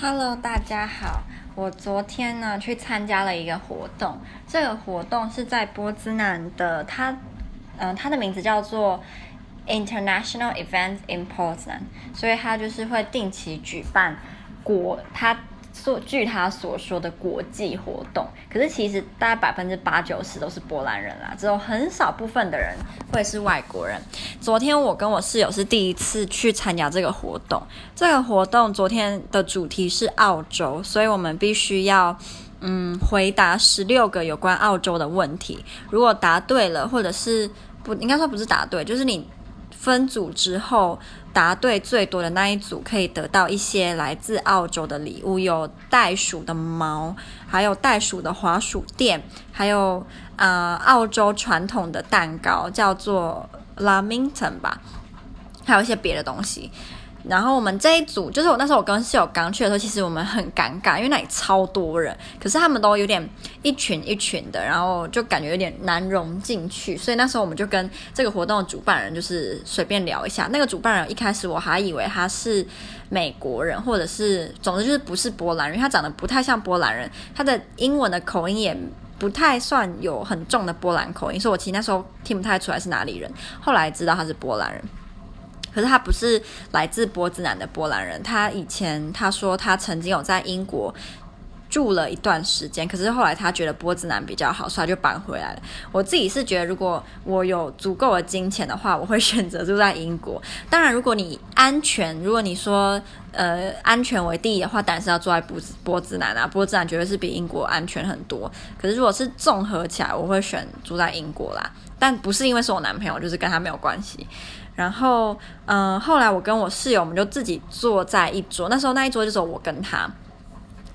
Hello，大家好。我昨天呢去参加了一个活动，这个活动是在波兹南的，它，嗯、呃，它的名字叫做 International Events in Poznan，所以它就是会定期举办国，它。说据他所说的国际活动，可是其实大概百分之八九十都是波兰人啦，只有很少部分的人会是外国人。昨天我跟我室友是第一次去参加这个活动，这个活动昨天的主题是澳洲，所以我们必须要嗯回答十六个有关澳洲的问题。如果答对了，或者是不应该说不是答对，就是你。分组之后，答对最多的那一组可以得到一些来自澳洲的礼物，有袋鼠的毛，还有袋鼠的滑鼠垫，还有呃澳洲传统的蛋糕，叫做 Lamington 吧，还有一些别的东西。然后我们这一组，就是我那时候我跟室友刚去的时候，其实我们很尴尬，因为那里超多人，可是他们都有点一群一群的，然后就感觉有点难融进去，所以那时候我们就跟这个活动的主办人就是随便聊一下。那个主办人一开始我还以为他是美国人，或者是总之就是不是波兰人，因为他长得不太像波兰人，他的英文的口音也不太算有很重的波兰口音，所以我其实那时候听不太出来是哪里人，后来知道他是波兰人。可是他不是来自波兹南的波兰人，他以前他说他曾经有在英国住了一段时间，可是后来他觉得波兹南比较好，所以他就搬回来了。我自己是觉得，如果我有足够的金钱的话，我会 选择住在英国。当然，如果你安全，如果你说呃安全为第一的话，当然是要住在波波兹南啊，波兹南绝对是比英国安全很多。可是如果是综合起来，我会选住在英国啦，但不是因为是我男朋友，就是跟他没有关系。然后，嗯，后来我跟我室友，我们就自己坐在一桌。那时候那一桌就是我跟他。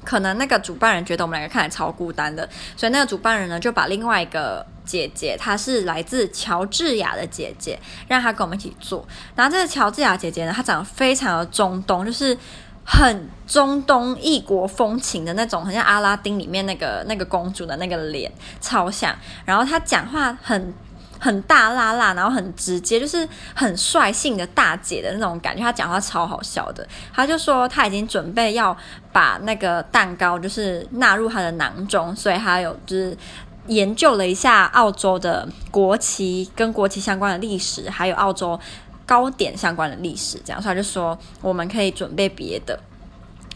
可能那个主办人觉得我们两个看来超孤单的，所以那个主办人呢就把另外一个姐姐，她是来自乔治亚的姐姐，让她跟我们一起做。然后这个乔治亚姐姐呢，她长得非常的中东，就是很中东异国风情的那种，很像阿拉丁里面那个那个公主的那个脸，超像。然后她讲话很。很大辣辣，然后很直接，就是很率性的大姐的那种感觉。她讲话超好笑的，她就说她已经准备要把那个蛋糕就是纳入她的囊中，所以她有就是研究了一下澳洲的国旗跟国旗相关的历史，还有澳洲糕点相关的历史，这样，所以他就说我们可以准备别的。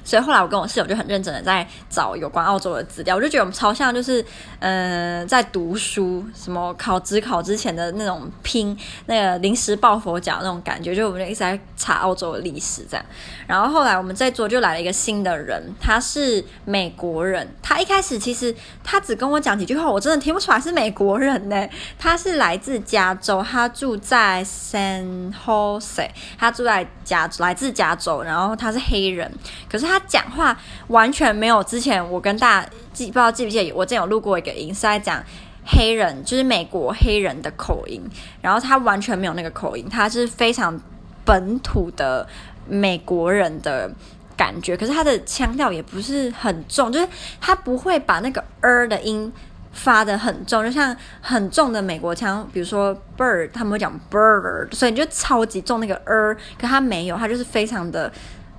所以后来我跟我室友就很认真的在找有关澳洲的资料，我就觉得我们超像，就是呃在读书，什么考指考之前的那种拼那个临时抱佛脚那种感觉，就我们就一直在查澳洲的历史这样。然后后来我们这桌就来了一个新的人，他是美国人，他一开始其实他只跟我讲几句话，我真的听不出来是美国人呢。他是来自加州，他住在 San Jose，他住在加，来自加州，然后他是黑人，可是他。他讲话完全没有之前我跟大家记不知道记不记得，我之前有录过一个音是在讲黑人，就是美国黑人的口音，然后他完全没有那个口音，他是非常本土的美国人的感觉，可是他的腔调也不是很重，就是他不会把那个儿的音发得很重，就像很重的美国腔，比如说 bird，他们会讲 bird，所以你就超级重那个儿，可他没有，他就是非常的。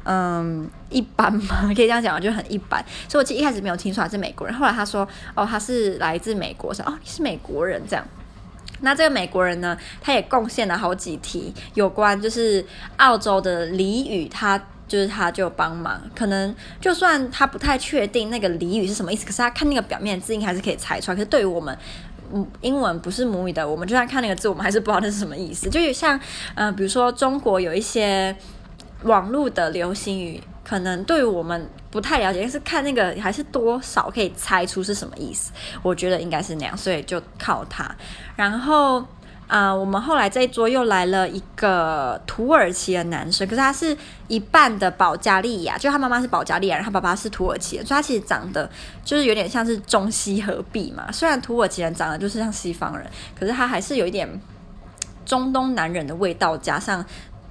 嗯，一般嘛，可以这样讲，就很一般。所以我其实一开始没有听出来是美国人，后来他说，哦，他是来自美国，说，哦，你是美国人这样。那这个美国人呢，他也贡献了好几题有关就是澳洲的俚语，他就是他就帮忙。可能就算他不太确定那个俚语是什么意思，可是他看那个表面字音还是可以猜出来。可是对于我们，嗯，英文不是母语的，我们就算看那个字，我们还是不知道那是什么意思。就像，嗯、呃，比如说中国有一些。网络的流行语可能对于我们不太了解，但是看那个还是多少可以猜出是什么意思。我觉得应该是那样，所以就靠它。然后啊、我们后来这一桌又来了一个土耳其的男生，可是他是一半的保加利亚，就他妈妈是保加利亚，他爸爸是土耳其，所以他其实长得就是有点像是中西合璧嘛。虽然土耳其人长得就是像西方人，可是他还是有一点中东男人的味道，加上。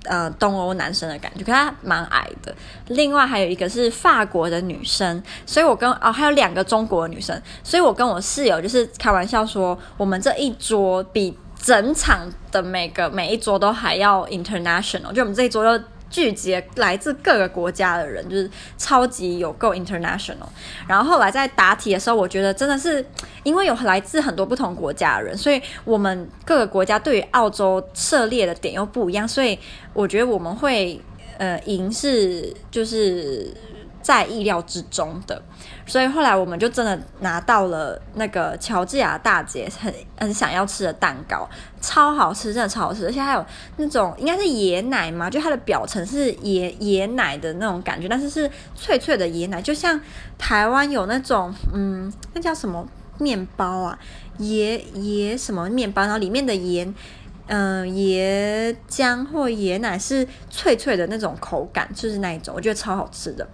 呃，东欧男生的感觉，可他蛮矮的。另外还有一个是法国的女生，所以我跟哦还有两个中国的女生，所以我跟我室友就是开玩笑说，我们这一桌比整场的每个每一桌都还要 international，就我们这一桌就聚集来自各个国家的人，就是超级有够 international。然后后来在答题的时候，我觉得真的是因为有来自很多不同国家的人，所以我们各个国家对于澳洲涉猎的点又不一样，所以我觉得我们会呃赢是就是在意料之中的。所以后来我们就真的拿到了那个乔治亚大姐很很想要吃的蛋糕，超好吃，真的超好吃，而且还有那种应该是椰奶嘛，就它的表层是椰椰奶的那种感觉，但是是脆脆的椰奶，就像台湾有那种嗯，那叫什么面包啊，椰椰什么面包，然后里面的椰嗯、椰浆或椰奶是脆脆的那种口感，就是那一种，我觉得超好吃的。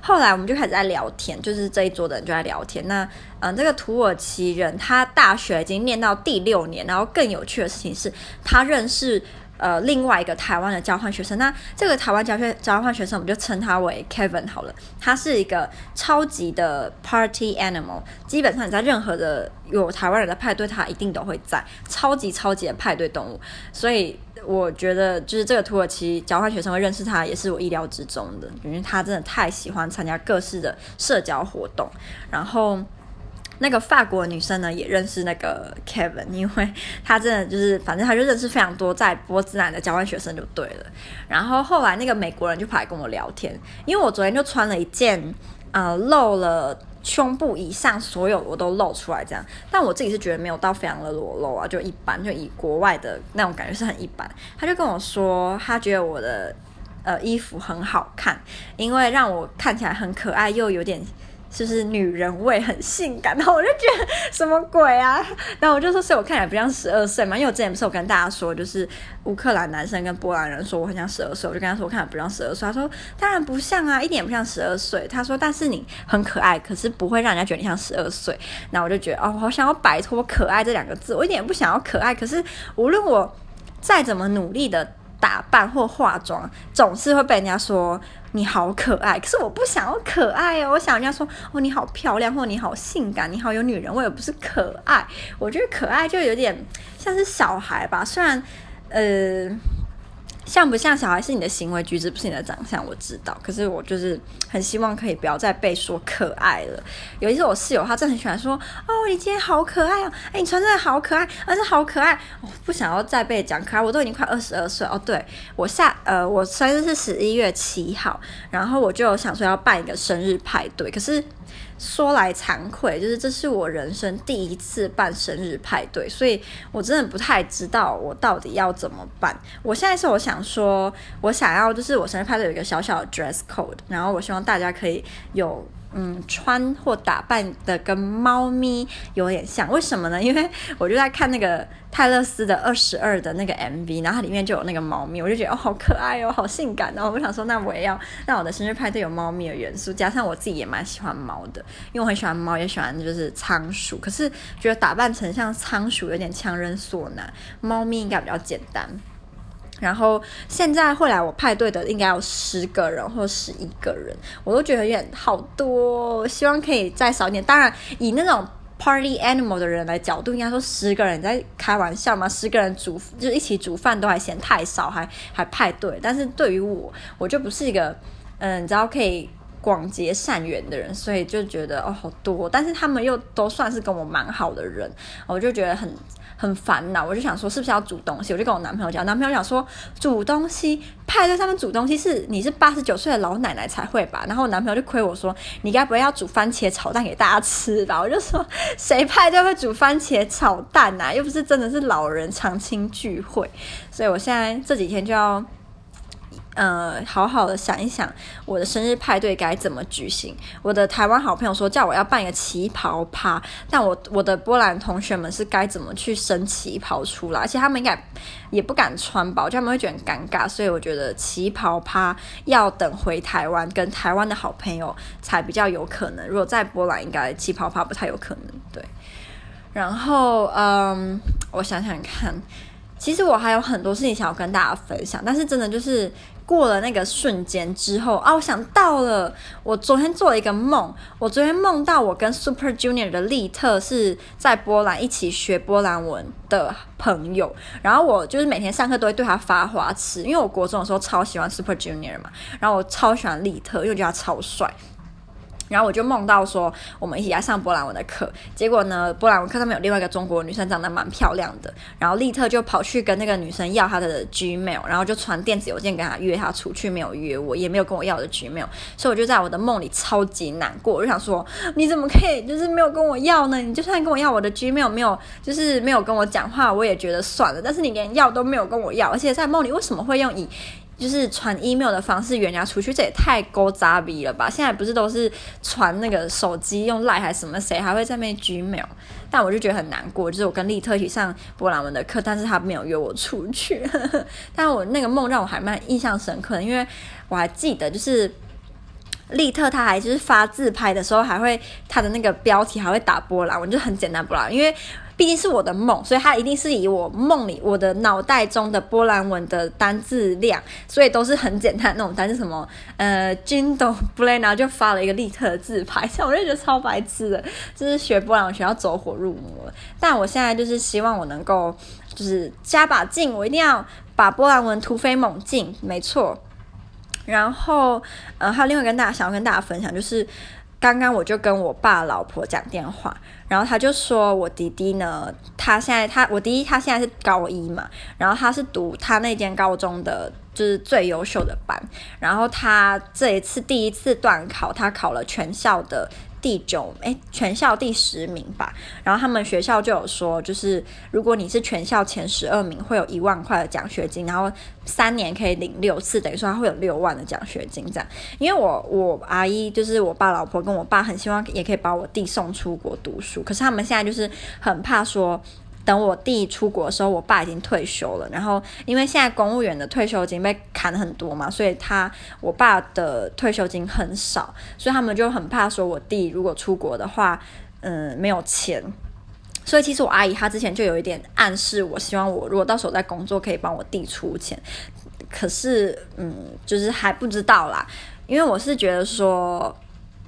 后来我们就开始在聊天，就是这一桌的人就在聊天。那嗯，这个土耳其人他大学已经念到第六年，然后更有趣的事情是他认识呃另外一个台湾的交换学生。那这个台湾交学交换学生，我们就称他为 Kevin 好了。他是一个超级的 Party Animal，基本上你在任何的有台湾人的派对，他一定都会在，超级超级的派对动物。所以。我觉得就是这个土耳其交换学生会认识他，也是我意料之中的，因为他真的太喜欢参加各式的社交活动。然后那个法国女生呢，也认识那个 Kevin，因为他真的就是，反正他就认识非常多在波兹兰的交换学生就对了。然后后来那个美国人就跑来跟我聊天，因为我昨天就穿了一件，呃，露了。胸部以上所有我都露出来这样，但我自己是觉得没有到非常的裸露啊，就一般，就以国外的那种感觉是很一般。他就跟我说，他觉得我的呃衣服很好看，因为让我看起来很可爱又有点。就是女人味很性感，然后我就觉得什么鬼啊？然后我就说，所以我看起来不像十二岁嘛？因为我之前不是有跟大家说，就是乌克兰男生跟波兰人说我很像十二岁，我就跟他说我看起来不像十二岁。他说当然不像啊，一点也不像十二岁。他说但是你很可爱，可是不会让人家觉得你像十二岁。然后我就觉得哦，我好想要摆脱可爱这两个字，我一点也不想要可爱。可是无论我再怎么努力的打扮或化妆，总是会被人家说。你好可爱，可是我不想要可爱哦，我想人家说哦，你好漂亮，或你好性感，你好有女人味，我也不是可爱。我觉得可爱就有点像是小孩吧，虽然呃。像不像小孩是你的行为举止，不是你的长相，我知道。可是我就是很希望可以不要再被说可爱了。有一次我室友他真的很喜欢说：“哦，你今天好可爱哦，哎，你穿真的好可爱，而且好可爱。”哦，不想要再被讲可爱，我都已经快二十二岁哦。对，我下呃，我生日是十一月七号，然后我就想说要办一个生日派对，可是。说来惭愧，就是这是我人生第一次办生日派对，所以我真的不太知道我到底要怎么办。我现在是我想说，我想要就是我生日派对有一个小小的 dress code，然后我希望大家可以有。嗯，穿或打扮的跟猫咪有点像，为什么呢？因为我就在看那个泰勒斯的二十二的那个 MV，然后它里面就有那个猫咪，我就觉得哦，好可爱哦，好性感。然后我想说，那我也要让我的生日派对有猫咪的元素，加上我自己也蛮喜欢猫的，因为我很喜欢猫，也喜欢就是仓鼠。可是觉得打扮成像仓鼠有点强人所难，猫咪应该比较简单。然后现在后来我派对的应该有十个人或十一个人，我都觉得有点好多，我希望可以再少一点。当然，以那种 party animal 的人来角度，应该说十个人在开玩笑嘛，十个人煮就一起煮饭都还嫌太少，还还派对。但是对于我，我就不是一个嗯，你知道可以广结善缘的人，所以就觉得哦好多，但是他们又都算是跟我蛮好的人，我就觉得很。很烦恼，我就想说是不是要煮东西，我就跟我男朋友讲，男朋友讲说煮东西，派对上面煮东西是你是八十九岁的老奶奶才会吧，然后我男朋友就亏我说你该不会要煮番茄炒蛋给大家吃吧？我就说谁派对会煮番茄炒蛋啊？又不是真的是老人常青聚会，所以我现在这几天就要。呃，好好的想一想，我的生日派对该怎么举行。我的台湾好朋友说叫我要办一个旗袍趴，但我我的波兰同学们是该怎么去生旗袍出来？而且他们应该也不敢穿吧，我觉得他们会觉得很尴尬。所以我觉得旗袍趴要等回台湾跟台湾的好朋友才比较有可能。如果在波兰，应该旗袍趴不太有可能。对，然后嗯，我想想看。其实我还有很多事情想要跟大家分享，但是真的就是过了那个瞬间之后啊，我想到了，我昨天做了一个梦，我昨天梦到我跟 Super Junior 的利特是在波兰一起学波兰文的朋友，然后我就是每天上课都会对他发花痴，因为我国中的时候超喜欢 Super Junior 嘛，然后我超喜欢利特，因为我觉得他超帅。然后我就梦到说，我们一起来上波兰文的课。结果呢，波兰文课上面有另外一个中国女生，长得蛮漂亮的。然后利特就跑去跟那个女生要她的 Gmail，然后就传电子邮件给她约她出去，没有约我，也没有跟我要的 Gmail。所以我就在我的梦里超级难过，我就想说，你怎么可以就是没有跟我要呢？你就算跟我要我的 Gmail，没有就是没有跟我讲话，我也觉得算了。但是你连要都没有跟我要，而且在梦里为什么会用以？就是传 email 的方式约人家出去，这也太勾渣逼了吧！现在不是都是传那个手机用 line 还是什么？谁还会在那 gmail？但我就觉得很难过，就是我跟利特一起上波兰文的课，但是他没有约我出去。但我那个梦让我还蛮印象深刻的，因为我还记得，就是利特他还就是发自拍的时候，还会他的那个标题还会打波兰文，就很简单波兰，因为。毕竟是我的梦，所以它一定是以我梦里我的脑袋中的波兰文的单字量，所以都是很简单那种单字，什么呃 Dzień dobry，然后就发了一个利特的自拍，像我就觉得超白痴的，就是学波兰文学要走火入魔了。但我现在就是希望我能够就是加把劲，我一定要把波兰文突飞猛进，没错。然后呃还有另外跟大家想要跟大家分享就是。刚刚我就跟我爸老婆讲电话，然后他就说我弟弟呢，他现在他我弟弟他现在是高一嘛，然后他是读他那间高中的就是最优秀的班，然后他这一次第一次段考，他考了全校的。第九，诶，全校第十名吧。然后他们学校就有说，就是如果你是全校前十二名，会有一万块的奖学金，然后三年可以领六次，等于说他会有六万的奖学金这样。因为我我阿姨就是我爸老婆跟我爸很希望也可以把我弟送出国读书，可是他们现在就是很怕说。等我弟出国的时候，我爸已经退休了。然后，因为现在公务员的退休金被砍很多嘛，所以他我爸的退休金很少，所以他们就很怕说，我弟如果出国的话，嗯，没有钱。所以其实我阿姨她之前就有一点暗示我，希望我如果到时候在工作，可以帮我弟出钱。可是，嗯，就是还不知道啦，因为我是觉得说，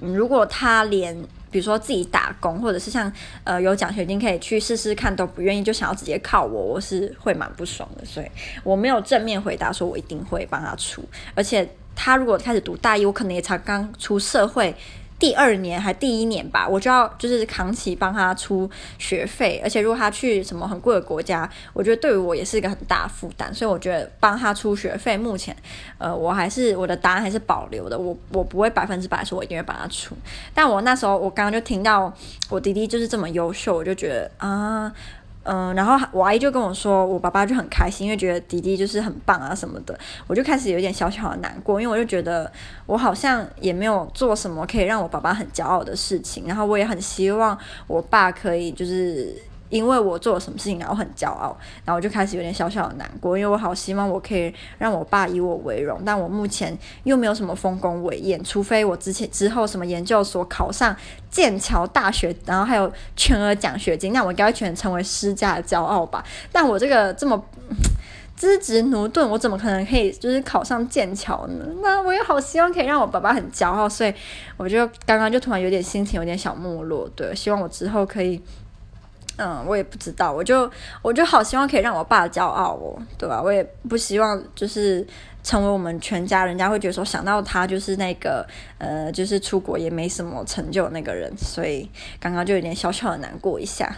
嗯，如果他连。比如说自己打工，或者是像呃有奖学金可以去试试看都不愿意，就想要直接靠我，我是会蛮不爽的。所以我没有正面回答说我一定会帮他出，而且他如果开始读大一，我可能也才刚出社会。第二年还第一年吧，我就要就是扛起帮他出学费，而且如果他去什么很贵的国家，我觉得对于我也是一个很大负担，所以我觉得帮他出学费，目前呃我还是我的答案还是保留的，我我不会百分之百说我一定会帮他出，但我那时候我刚刚就听到我弟弟就是这么优秀，我就觉得啊。嗯，然后我阿姨就跟我说，我爸爸就很开心，因为觉得弟弟就是很棒啊什么的。我就开始有点小小的难过，因为我就觉得我好像也没有做什么可以让我爸爸很骄傲的事情，然后我也很希望我爸可以就是。因为我做了什么事情，然后很骄傲，然后我就开始有点小小的难过，因为我好希望我可以让我爸以我为荣，但我目前又没有什么丰功伟业，除非我之前之后什么研究所考上剑桥大学，然后还有全额奖学金，那我应该全成为师家的骄傲吧？但我这个这么 资质駑钝，我怎么可能可以就是考上剑桥呢？那我也好希望可以让我爸爸很骄傲，所以我就刚刚就突然有点心情有点小没落，对，希望我之后可以。嗯，我也不知道，我就我就好希望可以让我爸骄傲哦，对吧？我也不希望就是成为我们全家人家会觉得说想到他就是那个呃，就是出国也没什么成就那个人，所以刚刚就有点小小的难过一下。